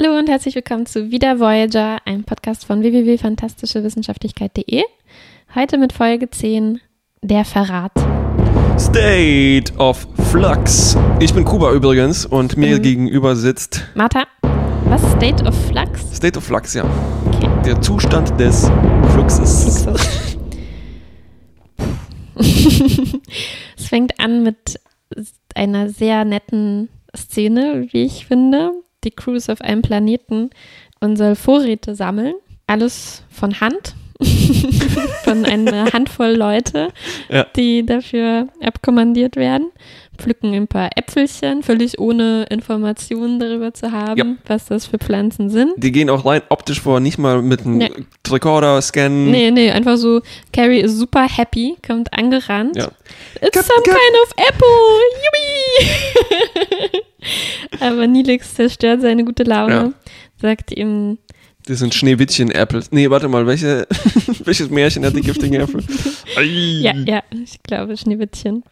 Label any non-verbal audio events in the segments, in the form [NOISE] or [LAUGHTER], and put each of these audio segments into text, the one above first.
Hallo und herzlich willkommen zu Wieder Voyager, einem Podcast von www.fantastischewissenschaftlichkeit.de. Heute mit Folge 10, der Verrat. State of Flux. Ich bin Kuba übrigens und mir bin- gegenüber sitzt Martha, was State of Flux? State of Flux, ja. Okay. Der Zustand des Fluxes. [LAUGHS] es fängt an mit einer sehr netten Szene, wie ich finde. Die Crew ist auf einem Planeten und soll Vorräte sammeln. Alles von Hand. [LAUGHS] von einer Handvoll Leute, Ja. die dafür abkommandiert werden. Pflücken ein paar Äpfelchen, völlig ohne Informationen darüber zu haben, Ja. was das für Pflanzen sind. Die gehen auch rein optisch vor, nicht mal mit einem Nee. Recorder scannen. Nee, nee, einfach so, Carrie ist super happy, kommt angerannt. Ja. It's Cut, some cut. kind of apple, yuppie! [LAUGHS] Aber Nilix zerstört seine gute Laune, Ja. sagt ihm, Das sind Schneewittchen-Apples. Nee, warte mal, welche, [LAUGHS] welches Märchen hat die giftigen Äpfel? Ja, ja, ich glaube Schneewittchen.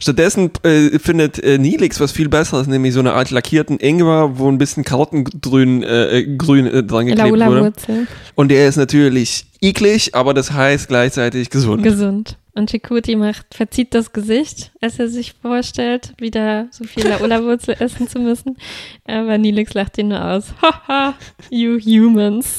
Stattdessen äh, findet äh, Nilix was viel Besseres, nämlich so eine Art lackierten Ingwer, wo ein bisschen Karottengrün äh, äh, grün äh, dran geklebt wurde. Laula-Wurzel, Und der ist natürlich eklig, aber das heißt gleichzeitig gesund. gesund. Und Chikuti macht, verzieht das Gesicht, als er sich vorstellt, wieder so viel Laula-Wurzel [LAUGHS] essen zu müssen. Aber Nilix lacht ihn nur aus. Haha, you humans.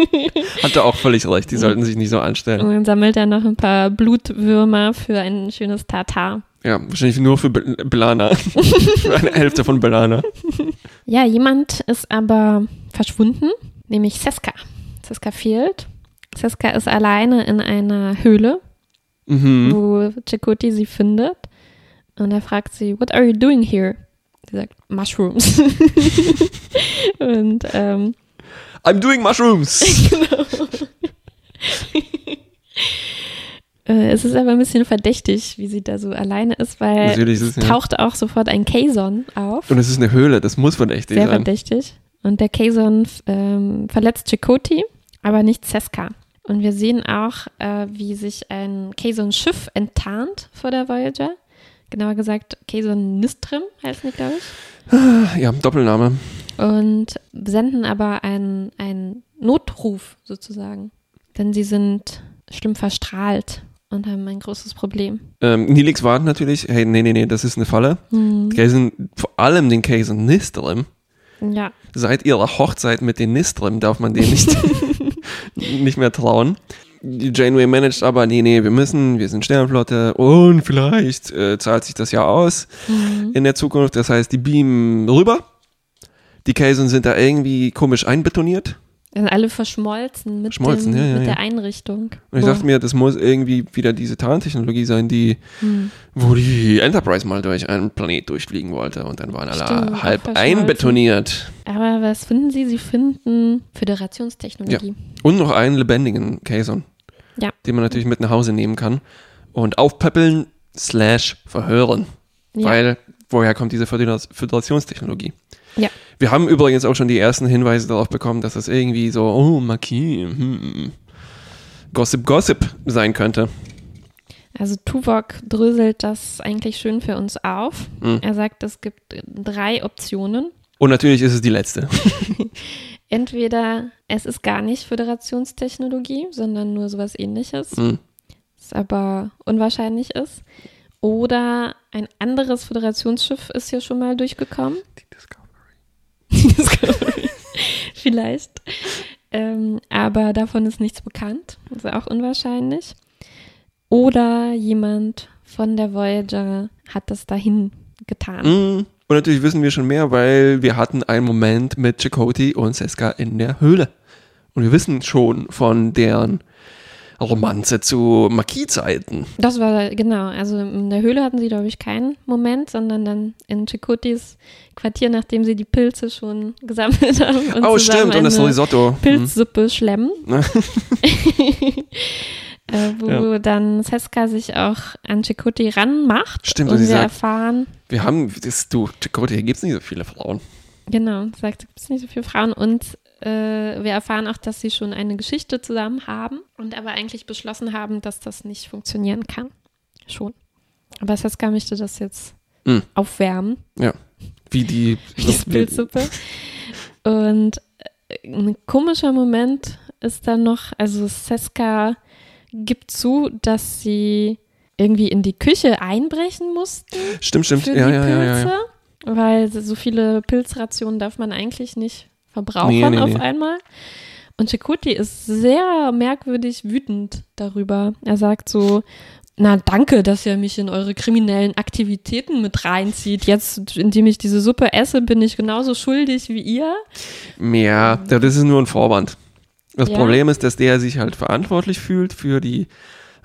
[LAUGHS] Hat er auch völlig recht, die sollten sich nicht so anstellen. Und dann sammelt er noch ein paar Blutwürmer für ein schönes Tartar. Ja, wahrscheinlich nur für Be- Belana. [LAUGHS] für eine Hälfte von Belana. Ja, jemand ist aber verschwunden, nämlich Seska. Seska fehlt. Seska ist alleine in einer Höhle, Mhm. wo Chakoti sie findet. Und er fragt sie, what are you doing here? Sie sagt, Mushrooms. [LAUGHS] Und ähm, I'm doing mushrooms. [LAUGHS] äh, es ist aber ein bisschen verdächtig, wie sie da so alleine ist, weil ist es es, ja. taucht auch sofort ein Kazon auf. Und es ist eine Höhle, das muss verdächtig Sehr sein. verdächtig. Und der Kazon ähm, verletzt Chakoti, aber nicht Seska. Und wir sehen auch, äh, wie sich ein Kazon-Schiff enttarnt vor der Voyager. Genauer gesagt, Kazon Nistrim heißt nicht, glaube ich. Ja, Doppelname. Und senden aber einen, einen Notruf sozusagen. Denn sie sind schlimm verstrahlt und haben ein großes Problem. Ähm, Nilix warnt natürlich, hey, nee, nee, nee, das ist eine Falle. Hm. Kaisen, vor allem den Kaisen Nistrim, Ja, seit ihrer Hochzeit mit den Nistrim darf man denen nicht, [LAUGHS] nicht mehr trauen. Die Janeway managt aber, nee, nee, wir müssen, wir sind Sternflotte und vielleicht äh, zahlt sich das ja aus Mhm. in der Zukunft. Das heißt, die beamen rüber. Die Kaisen sind da irgendwie komisch einbetoniert. Sind alle verschmolzen mit, Verschmolzen, dem, ja, ja, mit der Einrichtung. Und ich Wo- dachte mir, das muss irgendwie wieder diese Tarntechnologie sein, die, Hm. wo die Enterprise mal durch einen Planet durchfliegen wollte und dann waren alle Stimmt, halb einbetoniert. Aber was finden Sie? Sie finden Föderationstechnologie. Und noch einen lebendigen Kaison, den man natürlich mit nach Hause nehmen kann und aufpäppeln slash verhören. Weil, woher kommt diese Födera- Föderationstechnologie? Ja. Wir haben übrigens auch schon die ersten Hinweise darauf bekommen, dass das irgendwie so, oh, Marquis, hm, Gossip, Gossip sein könnte. Also Tuvok dröselt das eigentlich schön für uns auf. Mhm. Er sagt, es gibt drei Optionen. Und natürlich ist es die letzte. [LAUGHS] Entweder es ist gar nicht Föderationstechnologie, sondern nur sowas ähnliches, Hm. was aber unwahrscheinlich ist. Oder ein anderes Föderationsschiff ist hier schon mal durchgekommen. Die Discovery. [LAUGHS] Vielleicht. Ähm, aber davon ist nichts bekannt. Ist auch unwahrscheinlich. Oder jemand von der Voyager hat das dahin getan. Mm. Und natürlich wissen wir schon mehr, weil wir hatten einen Moment mit Chakoti und Seska in der Höhle. Und wir wissen schon von deren Romanze zu Marquis-Zeiten. Das war, genau, also in der Höhle hatten sie, glaube ich, keinen Moment, sondern dann in Chikotis Quartier, nachdem sie die Pilze schon gesammelt haben. Und Oh, stimmt, und das Risotto. Hm. Pilzsuppe schlemmen. [LAUGHS] äh, wo Ja. dann Seska sich auch an Chakoti ranmacht. Stimmt, und und wir sie sagt- erfahren, Wir haben, das, du, Chakoti, hier gibt es nicht so viele Frauen. genau, sagt, es gibt nicht so viele Frauen und äh, wir erfahren auch, dass sie schon eine Geschichte zusammen haben und aber eigentlich beschlossen haben, dass das nicht funktionieren kann. Schon. Aber Seska möchte das jetzt Mm. aufwärmen, Wie die, wie die Pilzsuppe. Und äh, ein komischer Moment ist dann noch, also Seska gibt zu, dass sie irgendwie in die Küche einbrechen mussten Stimmt, stimmt. für Ja, die ja, ja, ja, Pilze, ja. weil so viele Pilzrationen darf man eigentlich nicht verbrauchen Nee, nee, auf nee. einmal. Und Chakoti ist sehr merkwürdig wütend darüber. Er sagt so, na danke, dass ihr mich in eure kriminellen Aktivitäten mit reinzieht. Jetzt, indem ich diese Suppe esse, bin ich genauso schuldig wie ihr. Ja, das ist nur ein Vorwand. Das Ja. Problem ist, dass der sich halt verantwortlich fühlt für die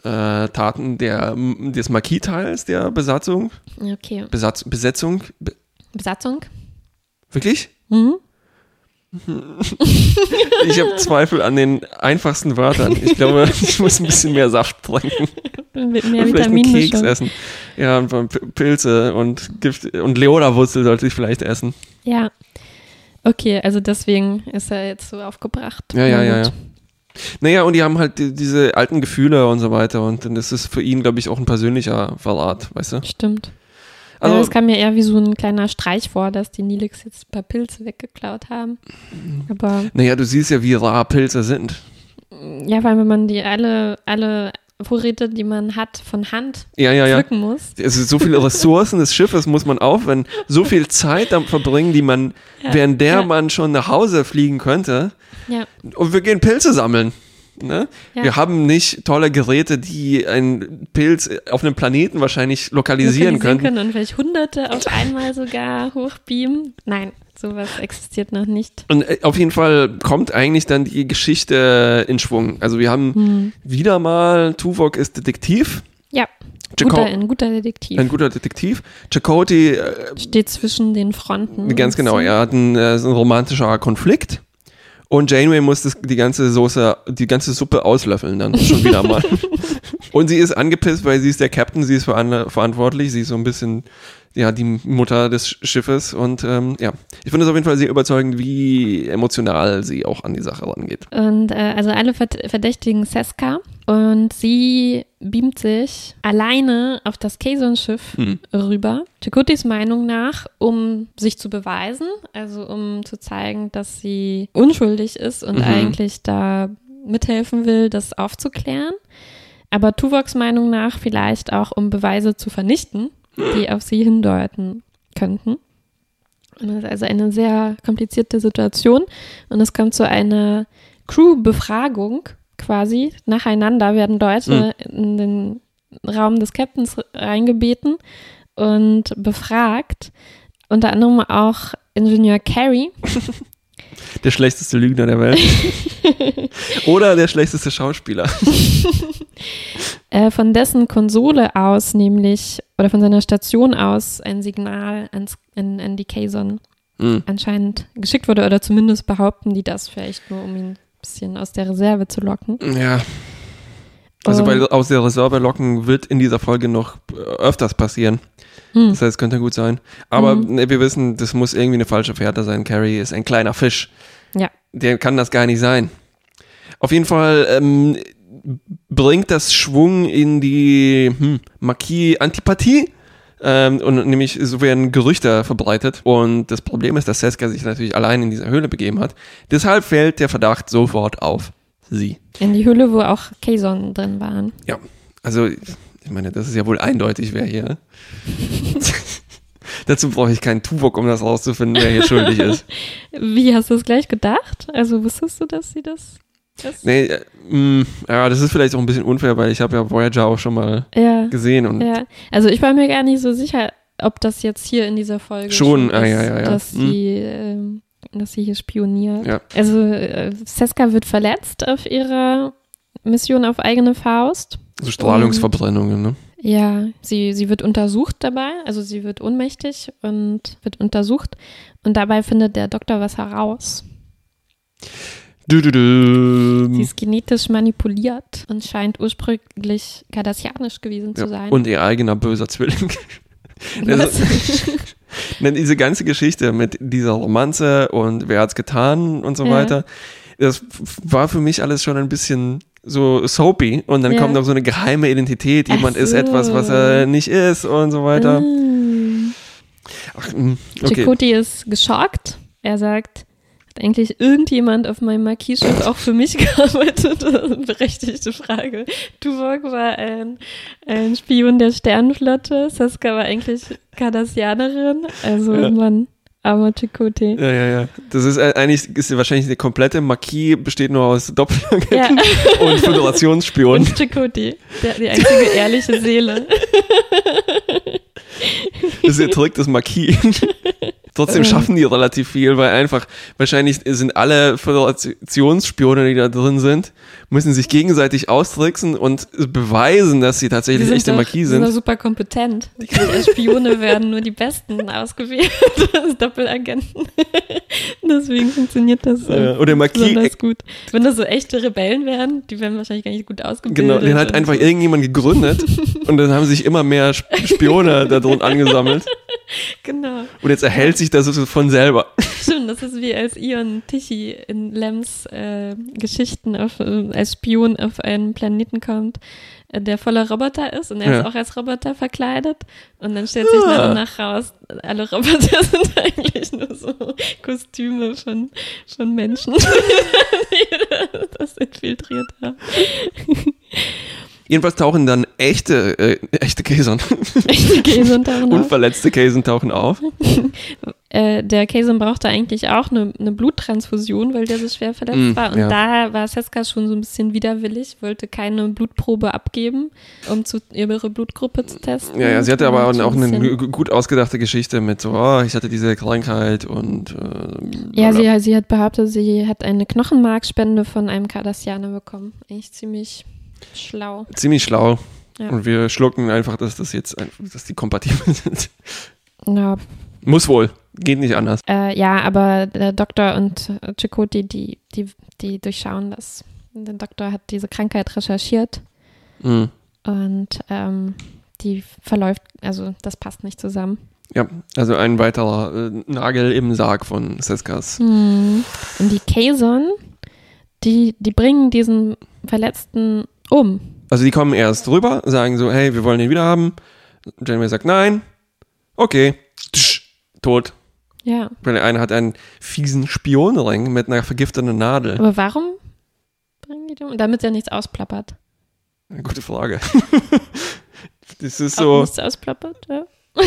äh, Taten der, des Marquis-Teils der Besatzung. Okay. Besatz, Besetzung. Be Besatzung? wirklich? Mhm. Ich habe Zweifel an den einfachsten Wörtern. Ich glaube, [LAUGHS] ich muss ein bisschen mehr Saft trinken. Mit und mehr vielleicht einen Keks essen. Ja, und Pilze und Gift und Leola-Wurzel sollte ich vielleicht essen. Ja. Okay, also deswegen ist er jetzt so aufgebracht. Ja, ja, ja, ja. Naja, und die haben halt die, diese alten Gefühle und so weiter. Und dann ist es für ihn, glaube ich, auch ein persönlicher Verrat, weißt du? Stimmt. Also- Also, es kam mir eher wie so ein kleiner Streich vor, dass die Nilix jetzt ein paar Pilze weggeklaut haben. Aber Naja, du siehst ja, wie rar Pilze sind. ja, weil wenn man die alle, alle Vorräte, die man hat, von Hand Ja, ja, ja. pflücken muss. Also so viele [LAUGHS] Ressourcen des Schiffes muss man aufwenden, so viel Zeit damit verbringen, die man, Ja, während der ja. man schon nach Hause fliegen könnte. Ja, Und wir gehen Pilze sammeln. Ne? Ja. Wir haben nicht tolle Geräte, die einen Pilz auf einem Planeten wahrscheinlich lokalisieren, könnten. können und vielleicht Hunderte auf einmal sogar hochbeamen. Nein, sowas existiert noch nicht. Und äh, auf jeden Fall kommt eigentlich dann die Geschichte in Schwung. Also wir haben Hm. wieder mal, Tuvok ist Detektiv. Ja, Jaco- guter, ein guter Detektiv. ein guter Detektiv. Chakoti, äh, Steht zwischen den Fronten. ganz genau, er hat einen, äh, so ein romantischer Konflikt. Und Janeway muss das, die ganze Soße, die ganze Suppe auslöffeln dann schon wieder mal. [LAUGHS] Und sie ist angepisst, weil sie ist der Captain, sie ist veran verantwortlich, sie ist so ein bisschen, ja, die Mutter des Sch- Schiffes. Und ähm, ja, ich finde es auf jeden Fall sehr überzeugend, wie emotional sie auch an die Sache rangeht. Und äh, also alle verd- verdächtigen Seska und sie beamt sich alleine auf das Kazon-Schiff Hm. rüber. Chakutis Meinung nach, um sich zu beweisen, also um zu zeigen, dass sie unschuldig ist und Mhm. eigentlich da mithelfen will, das aufzuklären. Aber Tuvoks Meinung nach vielleicht auch, um Beweise zu vernichten, die auf sie hindeuten könnten. Und das ist also eine sehr komplizierte Situation. Und es kommt zu einer Crew-Befragung quasi. Nacheinander werden Leute in den Raum des Captains reingebeten und befragt. Unter anderem auch Ingenieur Carey. [LAUGHS] Der schlechteste Lügner der Welt. [LAUGHS] Oder der schlechteste Schauspieler. [LAUGHS] äh, von dessen Konsole aus nämlich, oder von seiner Station aus, ein Signal ans, an, an die Kazon Hm. anscheinend geschickt wurde, oder zumindest behaupten die das vielleicht nur, um ihn ein bisschen aus der Reserve zu locken. Ja. Also weil aus der Reserve locken wird in dieser Folge noch äh, öfters passieren. Hm. Das heißt, könnte gut sein. Aber Mhm. ne, wir wissen, das muss irgendwie eine falsche Fährte sein. Carrie ist ein kleiner Fisch. Ja. Der kann das gar nicht sein. Auf jeden Fall ähm, bringt das Schwung in die hm, Marquis-Antipathie. Ähm, und nämlich so werden Gerüchte verbreitet. Und das Problem ist, dass Seska sich natürlich allein in dieser Höhle begeben hat. Deshalb fällt der Verdacht sofort auf sie. In die Hülle, wo auch Kazon drin waren. Ja, also ich meine, das ist ja wohl eindeutig, wer hier. [LAUGHS] Dazu brauche ich keinen Tuvok, um das rauszufinden, wer hier schuldig ist. [LAUGHS] Wie hast du es gleich gedacht? Also wusstest du, dass sie das. das Nee, äh, mh, ja, das ist vielleicht auch ein bisschen unfair, weil ich habe ja Voyager auch schon mal ja, gesehen und ja. Also ich war mir gar nicht so sicher, ob das jetzt hier in dieser Folge Schon, ist, ah, ja, ja, ja. dass Hm. sie, ähm, dass sie hier spioniert. Ja. Also äh, Seska wird verletzt auf ihrer Mission auf eigene Faust. So Strahlungsverbrennungen, ne? Ja, sie, sie wird untersucht dabei, also sie wird ohnmächtig und wird untersucht und dabei findet der Doktor was heraus. Du, du, du. Sie ist genetisch manipuliert und scheint ursprünglich kardassianisch gewesen zu Ja, sein. und ihr eigener böser Zwilling. [LAUGHS] Was? [LAUGHS] Denn diese ganze Geschichte mit dieser Romanze und wer hat's getan und so Ja. weiter, das war für mich alles schon ein bisschen so soapy und dann Ja. kommt noch so eine geheime Identität, jemand ist so. etwas, was er nicht ist und so weiter. Mm. Ach, mm, okay. Chakoti ist geschockt. Er sagt, hat eigentlich irgendjemand auf meinem Marquis-Schiff auch für mich [LAUGHS] gearbeitet? Ist berechtigte Frage. Tuvok war ein, ein Spion der Sternenflotte, Saska war eigentlich Cardassianerin, also Ja. man, armer Chakotay. Ja, ja, ja. Das ist äh, eigentlich, ist wahrscheinlich der komplette Marquis besteht nur aus Doppelagenten Ja, [LAUGHS] und Föderationsspionen. und der, die einzige ehrliche Seele. [LAUGHS] Das ist der Trick des Marquis. [LAUGHS] Trotzdem schaffen die relativ viel, weil einfach, wahrscheinlich sind alle Föderationsspione, die da drin sind, müssen sich gegenseitig austricksen und beweisen, dass sie tatsächlich echte doch- Marquis die sind. sind. super kompetent. [LAUGHS] Spione werden nur die Besten ausgewählt [LAUGHS] als Doppelagenten. [LAUGHS] Deswegen funktioniert das äh, Oder Marquis, besonders gut. Wenn das so echte Rebellen wären, die wären wahrscheinlich gar nicht gut ausgebildet. genau, den hat einfach irgendjemand gegründet und dann haben sich immer mehr Sp- Spione da drin angesammelt. Genau. Und jetzt erhält sich das so von selber. [LAUGHS] Stimmt, das ist wie als Ion Tichy in Lems äh, Geschichten auf, äh, als Spion auf einen Planeten kommt, äh, der voller Roboter ist und er Ja. ist auch als Roboter verkleidet. Und dann stellt sich nach Ah. und nach raus, alle Roboter [LAUGHS] sind eigentlich nur so Kostüme von, von Menschen, die [LAUGHS] das infiltriert haben. Jedenfalls tauchen dann echte, äh, echte Käsen, [LAUGHS] Echte Käse tauchen auf. unverletzte Käsen tauchen auf. [LAUGHS] Äh, der Kaysen brauchte eigentlich auch eine, eine Bluttransfusion, weil der so schwer verletzt Mm, war. Und ja. da war Seska schon so ein bisschen widerwillig, wollte keine Blutprobe abgeben, um zu, ihre Blutgruppe zu testen. Ja, ja, sie hatte aber auch so ein eine gut ausgedachte Geschichte mit so, oh, ich hatte diese Krankheit und äh, Ja, sie, sie hat behauptet, sie hat eine Knochenmarkspende von einem Kardassianer bekommen. Eigentlich ziemlich schlau. ziemlich schlau. Ja. Und wir schlucken einfach, dass das jetzt, dass die kompatibel [LAUGHS] sind. Ja, Muss wohl, geht nicht anders. äh, ja aber der Doktor und Chakotay, die, die, die durchschauen das. Der Doktor hat diese Krankheit recherchiert Mhm. und ähm, die verläuft, also das passt nicht zusammen. Ja, also ein weiterer äh, Nagel im Sarg von Seskas. Hm. Und die Kazon, die, die bringen diesen Verletzten um. Also die kommen erst rüber, sagen so, hey, wir wollen den wieder haben. Janeway sagt nein. Okay. Tsch, tot. Ja. Weil der eine hat einen fiesen Spionring mit einer vergifteten Nadel. Aber warum bringen die den um? Damit er nichts ausplappert. Eine gute Frage. [LAUGHS] das ist Auch so. nichts ausplappert, ja. [LAUGHS]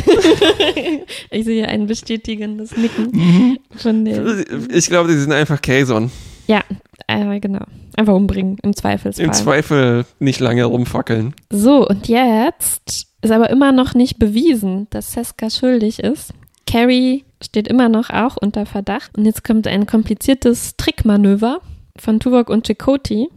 ich sehe ein bestätigendes Nicken Mhm. von der. Ich glaube, die sind einfach Kazon. Ja, äh, genau. Einfach umbringen, im Zweifelsfall. Im Zweifel nicht lange rumfackeln. So, und jetzt ist aber immer noch nicht bewiesen, dass Seska schuldig ist. Carrie steht immer noch auch unter Verdacht. Und jetzt kommt ein kompliziertes Trickmanöver von Tuvok und Chakotay.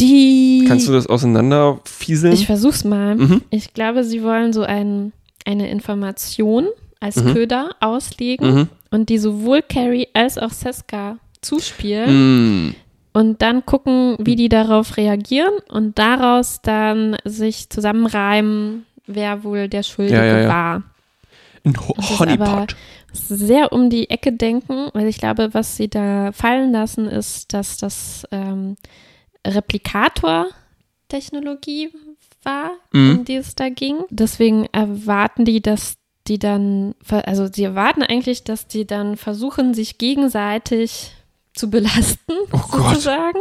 Die. Kannst du das auseinanderfieseln? Ich versuch's mal. Mhm. Ich glaube, sie wollen so ein, eine Information als Mhm. Köder auslegen Mhm. und die sowohl Carrie als auch Seska zuspielen Mm. und dann gucken, wie die darauf reagieren und daraus dann sich zusammenreimen, wer wohl der Schuldige Ja, ja, ja. war. Ein ist Honeypot. sehr um die Ecke denken, weil ich glaube, was sie da fallen lassen, ist, dass das ähm, Replikator-Technologie war, Mhm. um die es da ging. Deswegen erwarten die, dass die dann, also sie erwarten eigentlich, dass die dann versuchen, sich gegenseitig zu belasten, Oh sozusagen.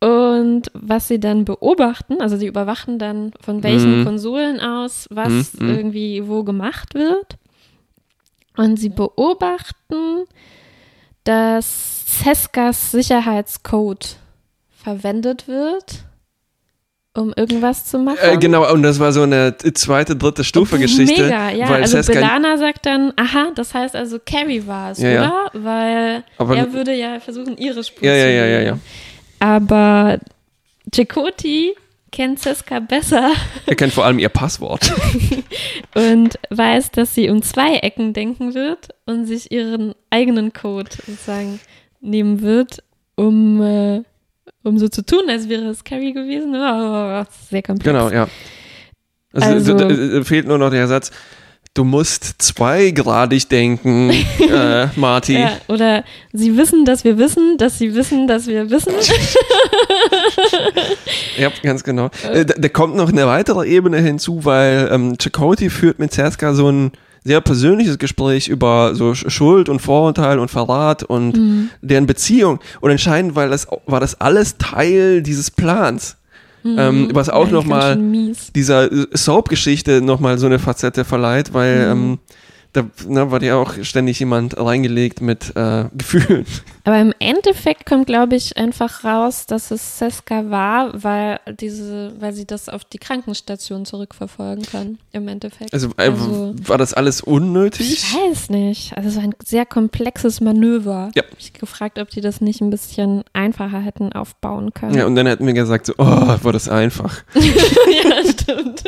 Und was sie dann beobachten, also sie überwachen dann von welchen Mhm. Konsolen aus, was mhm. irgendwie wo gemacht wird. Und sie beobachten, dass Seskas Sicherheitscode verwendet wird, um irgendwas zu machen. Äh, genau, und das war so eine zweite, dritte Stufe Geschichte. Mega, ja. weil also Belana sagt dann, aha, das heißt also Carrie war es, Ja, ja. oder? Weil Aber- er würde ja versuchen, ihre Spur Ja, zu ja, ja, ja, ja. Aber Chakoti kennt Seska besser er kennt vor allem ihr Passwort. [LAUGHS] und weiß, dass sie um zwei Ecken denken wird und sich ihren eigenen Code sozusagen nehmen wird, um, äh, um so zu tun, als wäre es Carrie gewesen. Oh, sehr komplex. genau, ja. Also, Also- d- fehlt nur noch der Satz, du musst zweigradig denken, [LAUGHS] äh, Marty. Ja, oder sie wissen, dass wir wissen, dass sie wissen, dass wir wissen. [LAUGHS] Ja, ganz genau. Äh, da, da kommt noch eine weitere Ebene hinzu, weil ähm, Chakotay führt mit Seska so ein sehr persönliches Gespräch über so Schuld und Vorurteil und Verrat und Mhm. deren Beziehung. Und entscheidend, weil das war das alles Teil dieses Plans. Ähm, was auch Eigentlich noch ganz mal schön mies. dieser Soap-Geschichte nochmal so eine Facette verleiht, weil Mhm. ähm, da ne, war ja auch ständig jemand reingelegt mit äh, [LAUGHS] Gefühlen. Aber im Endeffekt kommt, glaube ich, einfach raus, dass es Seska war, weil diese, weil sie das auf die Krankenstation zurückverfolgen kann. Im Endeffekt. Also, äh, Also- war das alles unnötig? Ich weiß nicht. Also so ein sehr komplexes Manöver. Ja. Ich habe mich gefragt, ob die das nicht ein bisschen einfacher hätten aufbauen können. Ja, und dann hätten wir gesagt, so, oh, war das einfach. [LAUGHS] ja, stimmt.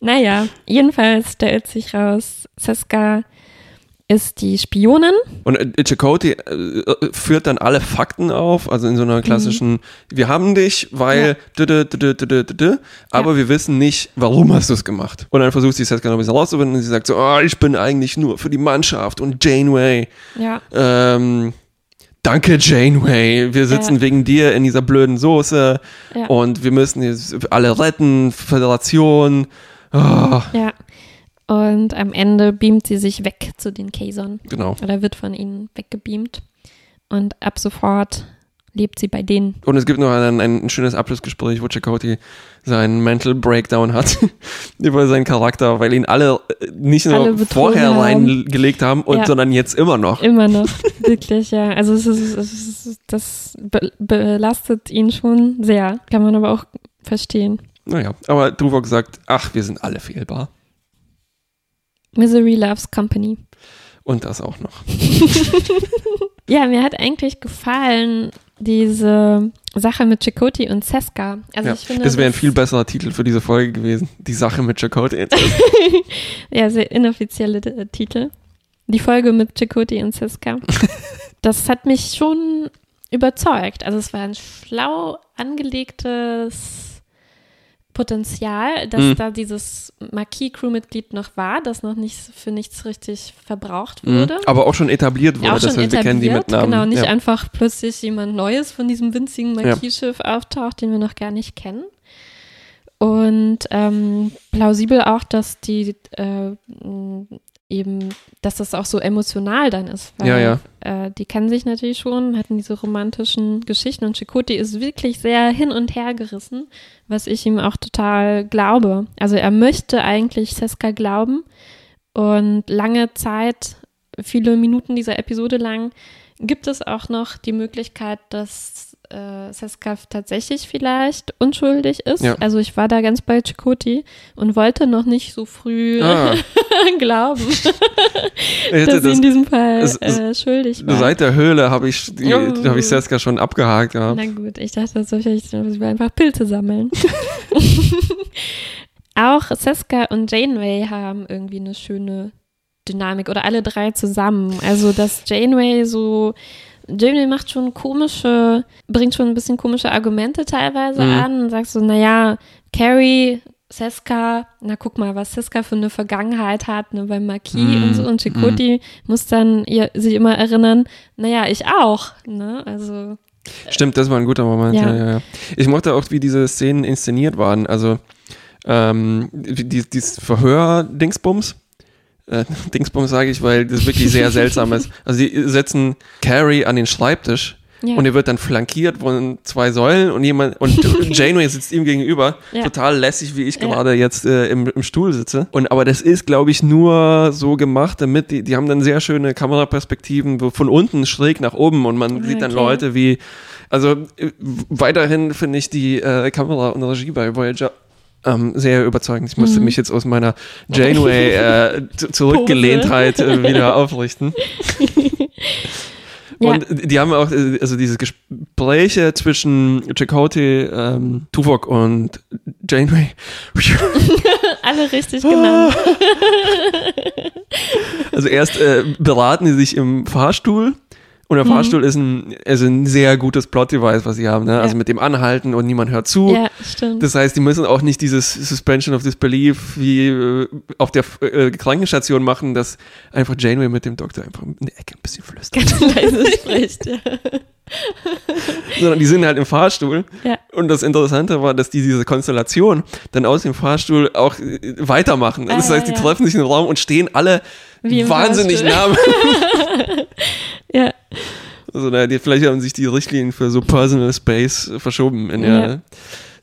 Naja, jedenfalls stellt sich raus, Seska ist die Spionin. Und äh, Chakotay äh, äh, führt dann alle Fakten auf, also in so einer klassischen, wir haben dich, weil, dü, dü, dü, dü, aber Ja. wir wissen nicht, warum hast du es gemacht. Und dann versucht sie Seska noch ein bisschen rauszufinden und sie sagt so, oh, ich bin eigentlich nur für die Mannschaft und Janeway. Ja, Ähm, danke Janeway, wir sitzen Ja. wegen dir in dieser blöden Soße Ja. und wir müssen jetzt alle retten, Föderation. Oh, ja. Und am Ende beamt sie sich weg zu den Kazon. genau. Oder wird von ihnen weggebeamt. Und ab sofort lebt sie bei denen. Und es gibt noch ein, ein schönes Abschlussgespräch, wo Chakotay seinen Mental Breakdown hat [LAUGHS] über seinen Charakter, weil ihn alle äh, nicht nur Alle vorher reingelegt haben, und, Ja. sondern jetzt immer noch. Immer noch, [LAUGHS] wirklich, ja. Also es ist, es ist, das be belastet ihn schon sehr. Kann man aber auch verstehen. Naja, aber Tuvok sagt, ach, wir sind alle fehlbar. Misery loves company. Und das auch noch. [LAUGHS] Ja, mir hat eigentlich gefallen diese Sache mit Chakoti und Seska. Also Ja, ich finde, das wäre ein viel besserer Titel für diese Folge gewesen. Die Sache mit Chakotay. [LAUGHS] ja, sehr inoffizielle äh, Titel. Die Folge mit Chakoti und Seska. [LAUGHS] das hat mich schon überzeugt. Also es war ein schlau angelegtes Potenzial, dass Mhm. da dieses Marquis-Crewmitglied noch war, das noch nicht für nichts richtig verbraucht Mhm. wurde. Aber auch schon etabliert wurde. Ja, auch schon heißt, wir kennen die mit etabliert, Namen. genau, nicht ja. einfach plötzlich jemand Neues von diesem winzigen Marquis-Schiff auftaucht, den wir noch gar nicht kennen. Und ähm, plausibel auch, dass die äh, eben, dass das auch so emotional dann ist, weil Ja, ja. Äh, die kennen sich natürlich schon, hatten diese romantischen Geschichten und Chakoti ist wirklich sehr hin und her gerissen, was ich ihm auch total glaube. Also er möchte eigentlich Seska glauben und lange Zeit, viele Minuten dieser Episode lang, gibt es auch noch die Möglichkeit, dass äh, Seska tatsächlich vielleicht unschuldig ist. Ja. Also ich war da ganz bei Chakoti und wollte noch nicht so früh Ah, [LAUGHS] glauben, ich [LAUGHS] dass sie das, in diesem Fall es- es- äh, schuldig war. seit der Höhle habe ich, die, Oh. habe ich Seska schon abgehakt. Ja. Na gut, ich dachte, das soll vielleicht wir einfach Pilze sammeln. [LAUGHS] Auch Seska und Janeway haben irgendwie eine schöne Dynamik oder alle drei zusammen. Also, dass Janeway so. Janeway macht schon komische, bringt schon ein bisschen komische Argumente teilweise Mhm. an und sagt so, naja, Carrie, Seska, na guck mal, was Seska für eine Vergangenheit hat, ne, beim Marquis Mhm. und so. Und Chakoti muss dann ihr, sie immer erinnern, naja, ich auch, ne, also. Stimmt, das war ein guter Moment. Ja. Ja. Ja, Ich mochte auch, wie diese Szenen inszeniert waren. Also ähm, dieses Verhör-Dingsbums. Äh, Dingsbums sage ich, weil das wirklich sehr [LAUGHS] seltsam ist. Also die setzen Carrie an den Schreibtisch Ja. und er wird dann flankiert von zwei Säulen und jemand und [LAUGHS] Janeway sitzt ihm gegenüber, Ja. total lässig, wie ich Ja. gerade jetzt äh, im, im Stuhl sitze. Und aber das ist, glaube ich, nur so gemacht, damit die, die haben dann sehr schöne Kameraperspektiven wo von unten schräg nach oben und man Ah, sieht dann okay. Leute wie, also äh, weiterhin finde ich die äh, Kamera und Regie bei Voyager ähm, sehr überzeugend. Ich musste Mhm. mich jetzt aus meiner Janeway äh, [LAUGHS] äh, wieder aufrichten. [LAUGHS] Ja. Und die haben auch, äh, also diese Gespräche zwischen Chakotay, ähm, Tuvok und Janeway. [LAUGHS] Alle richtig genannt. Also erst äh, beraten sie sich im Fahrstuhl und der Mhm. Fahrstuhl ist ein, also ein sehr gutes Plot-Device, was sie haben. Ne? Also Ja. mit dem Anhalten und niemand hört zu. Ja, stimmt. Das heißt, die müssen auch nicht dieses Suspension of Disbelief wie äh, auf der äh, Krankenstation machen, dass einfach Janeway mit dem Doktor einfach in der Ecke ein bisschen flüstert. Ganz leise spricht. Ja. [LAUGHS] sondern die sind halt im Fahrstuhl. Ja. Und das Interessante war, dass die diese Konstellation dann aus dem Fahrstuhl auch äh, weitermachen. Das Ah, heißt, die treffen sich im Raum und stehen alle wahnsinnig nah. [LAUGHS] [LAUGHS] Ja, Also, na, die, vielleicht haben sich die Richtlinien für so Personal Space verschoben in der Ja.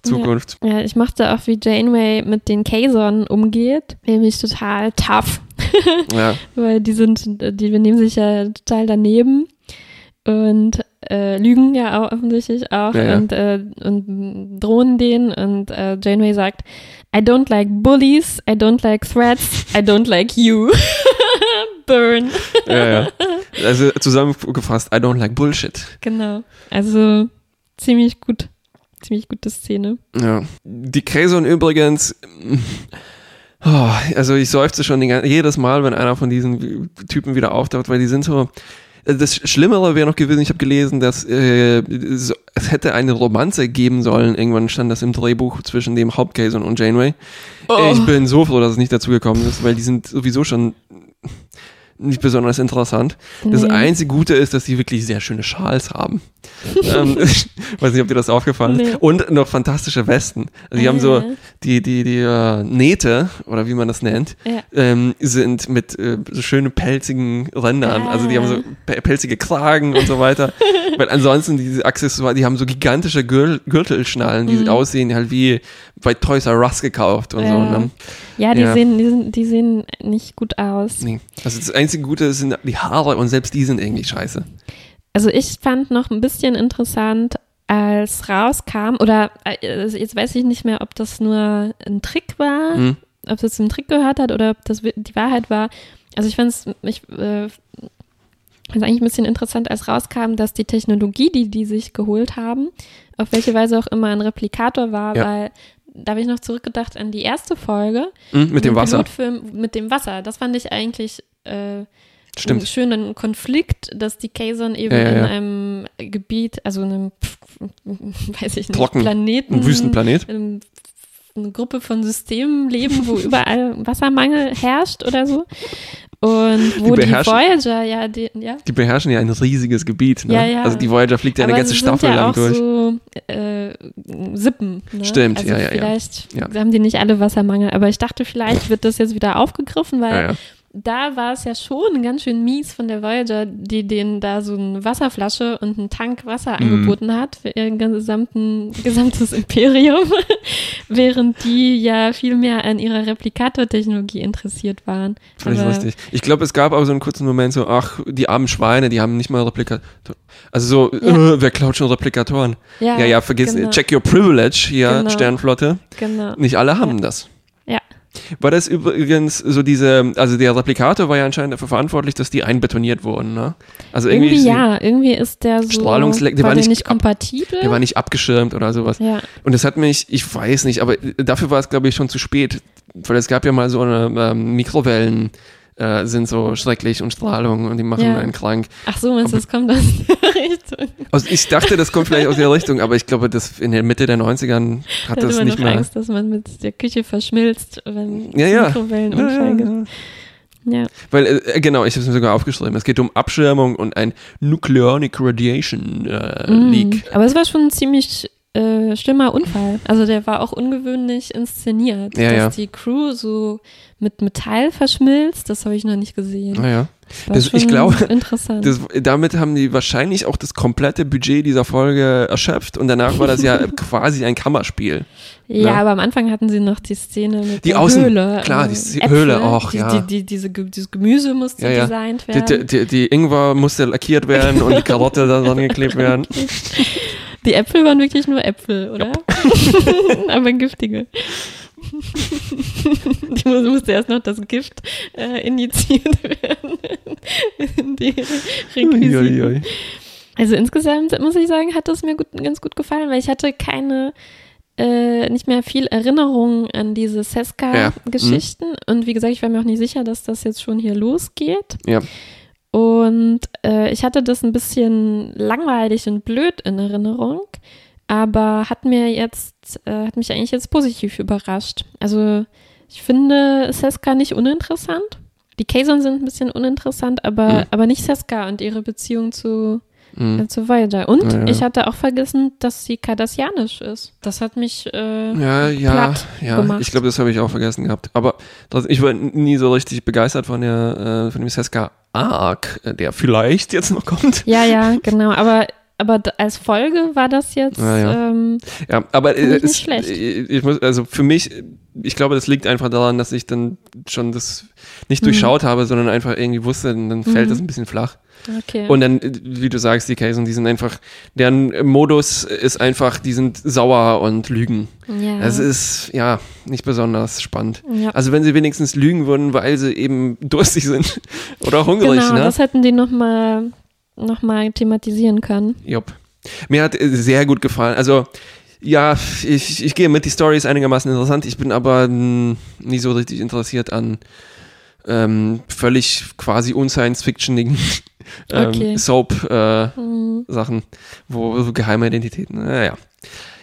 Zukunft. ja, ich mochte auch, wie Janeway mit den Kazon umgeht. Nämlich total tough. [LAUGHS] Ja. weil die sind, die benehmen sich ja total daneben und äh, lügen ja auch offensichtlich auch Ja, ja. Und, äh, und drohen denen und äh, Janeway sagt, I don't like bullies, I don't like threats, I don't like you. [LAUGHS] Burn. ja, ja. Also zusammengefasst, I don't like Bullshit. Genau. Also ziemlich gut. Ziemlich gute Szene. Ja. Die Kräson übrigens, oh, also ich seufze schon die, gan- jedes Mal, wenn einer von diesen Typen wieder auftaucht, weil die sind so. Das Schlimmere wäre noch gewesen, ich habe gelesen, dass äh, so, es hätte eine Romanze geben sollen. Irgendwann stand das im Drehbuch zwischen dem Hauptkäson und Janeway. Oh. Ich bin so froh, dass es nicht dazu gekommen ist, weil die sind sowieso schon nicht besonders interessant. Das Nee. einzige Gute ist, dass die wirklich sehr schöne Schals haben. [LAUGHS] ähm, ich [LAUGHS] weiß nicht, ob dir das aufgefallen ist. Nee. Und noch fantastische Westen. Also die haben so Ah. die, die, die äh, Nähte, oder wie man das nennt, Ja. ähm, sind mit äh, so schönen pelzigen Rändern. Also die haben so pe- pelzige Kragen und so weiter. [LAUGHS] Weil ansonsten diese Accessoires, die haben so gigantische Gür Gürtelschnallen, die Mhm. aussehen halt wie bei Toys R Us gekauft und so. Ne? Ja, die, Ja. Sehen, die, sind, die sehen nicht gut aus. Nee. Also das einzige Gute sind die Haare und selbst die sind irgendwie scheiße. Also ich fand noch ein bisschen interessant, als rauskam, oder äh, jetzt weiß ich nicht mehr, ob das nur ein Trick war, Hm. ob das zum Trick gehört hat oder ob das die Wahrheit war. Also ich fand es ich, äh, eigentlich ein bisschen interessant, als rauskam, dass die Technologie, die die sich geholt haben, auf welche Weise auch immer ein Replikator war, Ja. weil da habe ich noch zurückgedacht an die erste Folge. Hm, mit dem Wasser. Pilotfilm mit dem Wasser. Das fand ich eigentlich äh, einen Stimmt. schönen Konflikt, dass die Kazon eben Ja, ja, in ja. einem Gebiet, also einem, [LAUGHS] weiß ich nicht, Trocken. Planeten, Ein Wüstenplanet. in eine Gruppe von Systemen leben, wo überall [LAUGHS] Wassermangel herrscht oder so. Und wo Die die, Voyager, ja, die, ja. Die beherrschen ja ein riesiges Gebiet. Ne? Ja, ja. Also die Voyager fliegt ja eine Aber ganze sie Staffel lang durch. so äh, Sippen. Ne? Stimmt, also ja, ja. Vielleicht haben die nicht alle Wassermangel, aber ich dachte, vielleicht wird das jetzt wieder aufgegriffen, weil. Da war es ja schon ganz schön mies von der Voyager, die denen da so eine Wasserflasche und einen Tank Wasser Mhm. angeboten hat für ihr gesamten, gesamtes Imperium, [LAUGHS] während die ja viel mehr an ihrer Replikatortechnologie interessiert waren. Völlig Aber- richtig. Ich glaube, es gab auch so einen kurzen Moment so, ach, die armen Schweine, die haben nicht mal Replikatoren. Also so, Ja. äh, wer klaut schon Replikatoren? Ja, Ja, ja, vergiss, genau. check your privilege hier, Genau. Sternflotte. Genau. Nicht alle haben das. War das übrigens so diese, also der Replikator war ja anscheinend dafür verantwortlich, dass die einbetoniert wurden, ne? Also irgendwie, Irgendwie ja, irgendwie ist der so, Strahlungsleck- der war nicht nicht ab- kompatibel. der war nicht abgeschirmt oder sowas. ja, Und das hat mich, ich weiß nicht, aber dafür war es, glaube ich, schon zu spät. Weil es gab ja mal so eine ähm, Mikrowellen, äh, sind so schrecklich und Strahlung und die machen Ja. einen krank. ach so, meinst du, das kommt aus der Richtung? Also ich dachte, das kommt vielleicht aus der Richtung, aber ich glaube, das in der Mitte der 90ern hat Da das nicht mehr. Angst, dass man mit der Küche verschmilzt, wenn Ja, ja. Mikrowellenunfall gibt. Ja. Weil, äh, genau, ich habe es mir sogar aufgeschrieben. Es geht um Abschirmung und ein Nucleonic Radiation äh, Mm. Leak. Aber es war schon ziemlich äh, schlimmer Unfall. Also der war auch ungewöhnlich inszeniert. Ja, dass ja. die Crew so mit Metall verschmilzt, das habe ich noch nicht gesehen. Naja. War das- ich glaube, Interessant. Das, damit haben die wahrscheinlich auch das komplette Budget dieser Folge erschöpft und danach war das ja [LAUGHS] quasi ein Kammerspiel. ja, ne? aber am Anfang hatten sie noch die Szene mit Die der Außen- Höhle. klar, äh, die Äpfel, Höhle, ach, die, ja. Die, die, diese, dieses Gemüse musste Ja, ja. designt werden. die, die, die Ingwer musste lackiert werden und die Karotte [LAUGHS] da dran geklebt werden. Die Äpfel waren wirklich nur Äpfel, oder? [LAUGHS] Aber giftige. Die muss, musste erst noch das Gift äh, injiziert [LAUGHS] werden. in die Requisiten. Also insgesamt muss ich sagen, hat es mir gut, ganz gut gefallen, weil ich hatte keine, äh, nicht mehr viel Erinnerung an diese Ja, Seska-Geschichten. Und wie gesagt, ich war mir auch nicht sicher, dass das jetzt schon hier losgeht. Ja. Und äh, ich hatte das ein bisschen langweilig und blöd in Erinnerung, aber hat mir jetzt, äh, hat mich eigentlich jetzt positiv überrascht. Also ich finde Seska nicht uninteressant. Die Kazon sind ein bisschen uninteressant, aber, Mhm. aber nicht Seska und ihre Beziehung zu, Mhm. zu Voyager. Und Ja, ja. ich hatte auch vergessen, dass sie kardassianisch ist. Das hat mich äh, Ja, ja, platt ja. gemacht. Ich glaube, das habe ich auch vergessen gehabt. Aber trotzdem, ich war nie so richtig begeistert von der, äh, von dem Seska Arc, äh, der vielleicht jetzt noch kommt. Ja, ja, [LAUGHS] genau. Aber, aber als Folge war das jetzt. Ja, ja. Ähm, Ja, aber Finde ich äh, nicht schlecht. äh, ich muss, also für mich, ich glaube, das liegt einfach daran, dass ich dann schon das nicht Mhm. durchschaut habe, sondern einfach irgendwie wusste, dann fällt Mhm. das ein bisschen flach. Okay. Und dann, wie du sagst, die Casen, die sind einfach, deren Modus ist einfach, die sind sauer und lügen. ja. Das ist, ja, nicht besonders spannend. ja. Also wenn sie wenigstens lügen würden, weil sie eben durstig sind [LAUGHS] oder hungrig, genau, ne? das hätten die nochmal noch mal thematisieren können. Jupp. Mir hat äh, sehr gut gefallen. Also, ja, ich, ich gehe mit, die Story ist einigermaßen interessant. Ich bin aber mh, nie so richtig interessiert an ähm, völlig quasi unscience-fictionigen [LAUGHS] ähm, Okay. Soap-Sachen, Hm. wo so geheime Identitäten. Naja.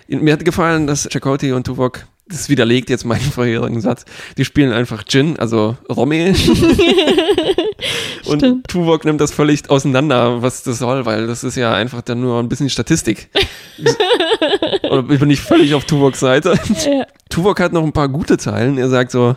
Mir hat gefallen, dass Chakoti und Tuvok, das widerlegt jetzt meinen vorherigen Satz, die spielen einfach Gin, also Romy. [LAUGHS] [LAUGHS] und Stimmt. Tuvok nimmt das völlig auseinander, was das soll, weil das ist ja einfach dann nur ein bisschen Statistik. Oder bin ich völlig auf Tuvoks Seite? Ja. Tuvok hat noch ein paar gute Zeilen. Er sagt so,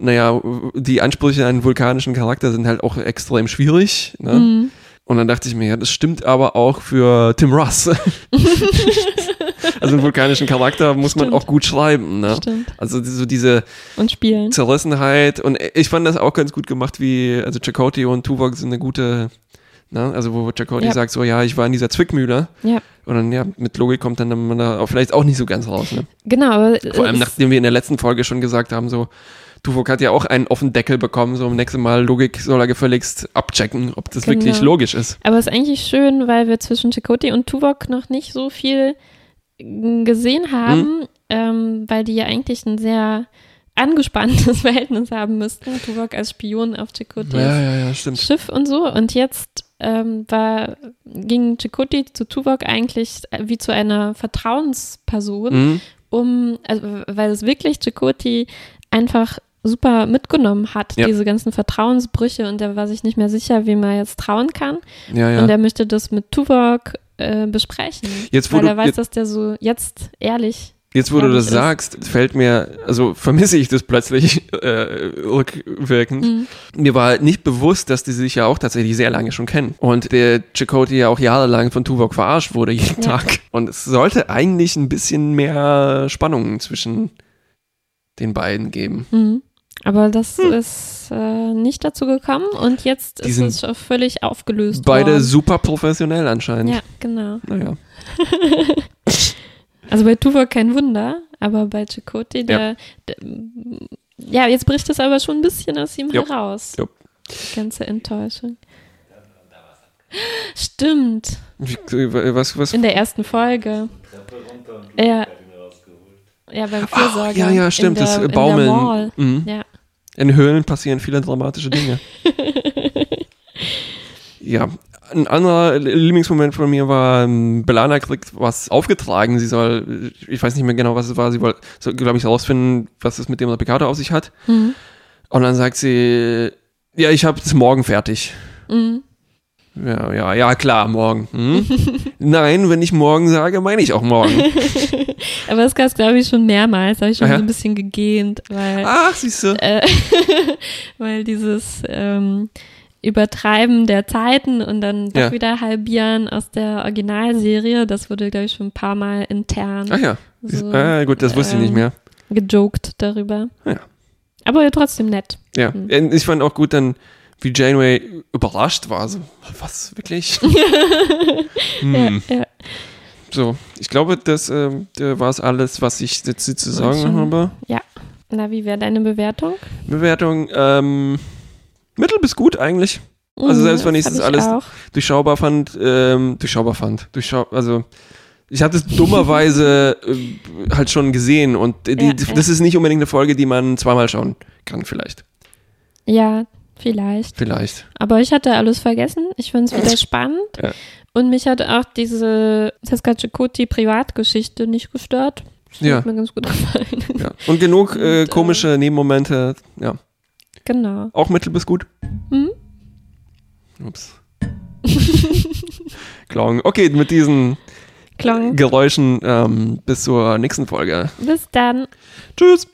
naja, die Ansprüche an einen vulkanischen Charakter sind halt auch extrem schwierig. Ne? Hm. Und dann dachte ich mir, ja, das stimmt aber auch für Tim Russ. [LAUGHS] also einen vulkanischen Charakter muss man Stimmt. auch gut schreiben. Ne? Stimmt. Also so diese Und spielen. Zerrissenheit und ich fand das auch ganz gut gemacht, wie, also Chakotay und Tuvok sind eine gute, ne? also wo Chakotay Ja. sagt so, ja, ich war in dieser Zwickmühle Ja. und dann, ja, mit Logik kommt dann man da auch vielleicht auch nicht so ganz raus. Ne? Genau. aber Vor allem, nachdem wir in der letzten Folge schon gesagt haben, so, Tuvok hat ja auch einen offenen Deckel bekommen, so im nächsten Mal Logik soll er gefälligst abchecken, ob das Genau. wirklich logisch ist. Aber es ist eigentlich schön, weil wir zwischen Chakotay und Tuvok noch nicht so viel mm, gesehen haben, ähm, weil die ja eigentlich ein sehr angespanntes [LAUGHS] Verhältnis haben müssten. Tuvok als Spion auf Chakotay Ja, ja, ja. Schiff und so. Und jetzt ähm, war, ging Chakotay zu Tuvok eigentlich wie zu einer Vertrauensperson, Mhm. um, also, weil es wirklich Chakotay einfach super mitgenommen hat, Ja. diese ganzen Vertrauensbrüche und er war sich nicht mehr sicher, wem er jetzt trauen kann. Ja, ja. Und er möchte das mit Tuvok äh, besprechen. Jetzt, weil du- er weiß, jetzt- dass der so jetzt ehrlich. Jetzt, wo du das ist. sagst, fällt mir, also vermisse ich das plötzlich [LAUGHS] äh, rückwirkend. Mhm. Mir war nicht bewusst, dass die sich ja auch tatsächlich sehr lange schon kennen. Und der Chakotay ja auch jahrelang von Tuvok verarscht wurde jeden Ja. Tag. Und es sollte eigentlich ein bisschen mehr Spannung zwischen den beiden geben. Mhm. Aber das ist äh, nicht dazu gekommen und jetzt Hm. Die ist es schon völlig aufgelöst Beide worden. super professionell anscheinend. Ja, genau. Naja. [LAUGHS] Also bei Tuvok kein Wunder, aber bei Chakotay, der, der ja, jetzt bricht es aber schon ein bisschen aus ihm Jo. heraus. Jo. Die ganze Enttäuschung. Stimmt, Wie, was, was? in der ersten Folge. Ja. Ja, beim Ach, Fürsorger. ja, ja, stimmt. Der, das Baumeln. Mhm. Ja. In Höhlen passieren viele dramatische Dinge. [LAUGHS] ja, ein anderer Lieblingsmoment von mir war, ähm, Belana kriegt was aufgetragen. Sie soll, ich weiß nicht mehr genau, was es war, sie wollte, so, glaube ich, herausfinden, was es mit dem Replicator auf sich hat. Mhm. Und dann sagt sie, ja, ich habe es morgen fertig. Mhm. Ja, ja, ja, klar, morgen. Hm? [LAUGHS] Nein, wenn ich morgen sage, meine ich auch morgen. [LAUGHS] Aber das gab es, glaube ich, schon mehrmals. Da habe ich schon Aha. so ein bisschen gegähnt, weil, Ach, siehst du. äh, [LAUGHS] weil dieses ähm, Übertreiben der Zeiten und dann doch Ja. wieder halbieren aus der Originalserie, das wurde, glaube ich, schon ein paar Mal intern Ach ja. so, ah, gut, das wusste ich nicht ähm, mehr. gejoked darüber. Ja. Aber trotzdem nett. Ja, Mhm. ich fand auch gut dann, wie Janeway überrascht war. So, was, wirklich? [LAUGHS] hm. Ja, ja. So, ich glaube, das ähm, war es alles, was ich dazu zu sagen schon. habe. Na, wie wäre deine Bewertung? Bewertung, ähm, mittel bis gut eigentlich. Also Mhm, selbst wenn das ich das alles- Auch. Durchschaubar fand, ähm, durchschaubar fand. Durchschau also, ich hatte es dummerweise [LAUGHS] äh, halt schon gesehen und die, Ja, die, ja. das ist nicht unbedingt eine Folge, die man zweimal schauen kann, vielleicht. Ja, vielleicht. Vielleicht. Aber ich hatte alles vergessen. Ich fand es wieder spannend. Ja. Und mich hat auch diese Seska Chakoti Privatgeschichte nicht gestört. Das Ja. hat mir ganz gut [LAUGHS] gefallen. Ja. Und genug äh, Und, äh, komische Nebenmomente, ja. genau. Auch mittel bis gut. Hm? Ups. Klong. Okay, mit diesen Klong. Geräuschen ähm, bis zur nächsten Folge. Bis dann. Tschüss.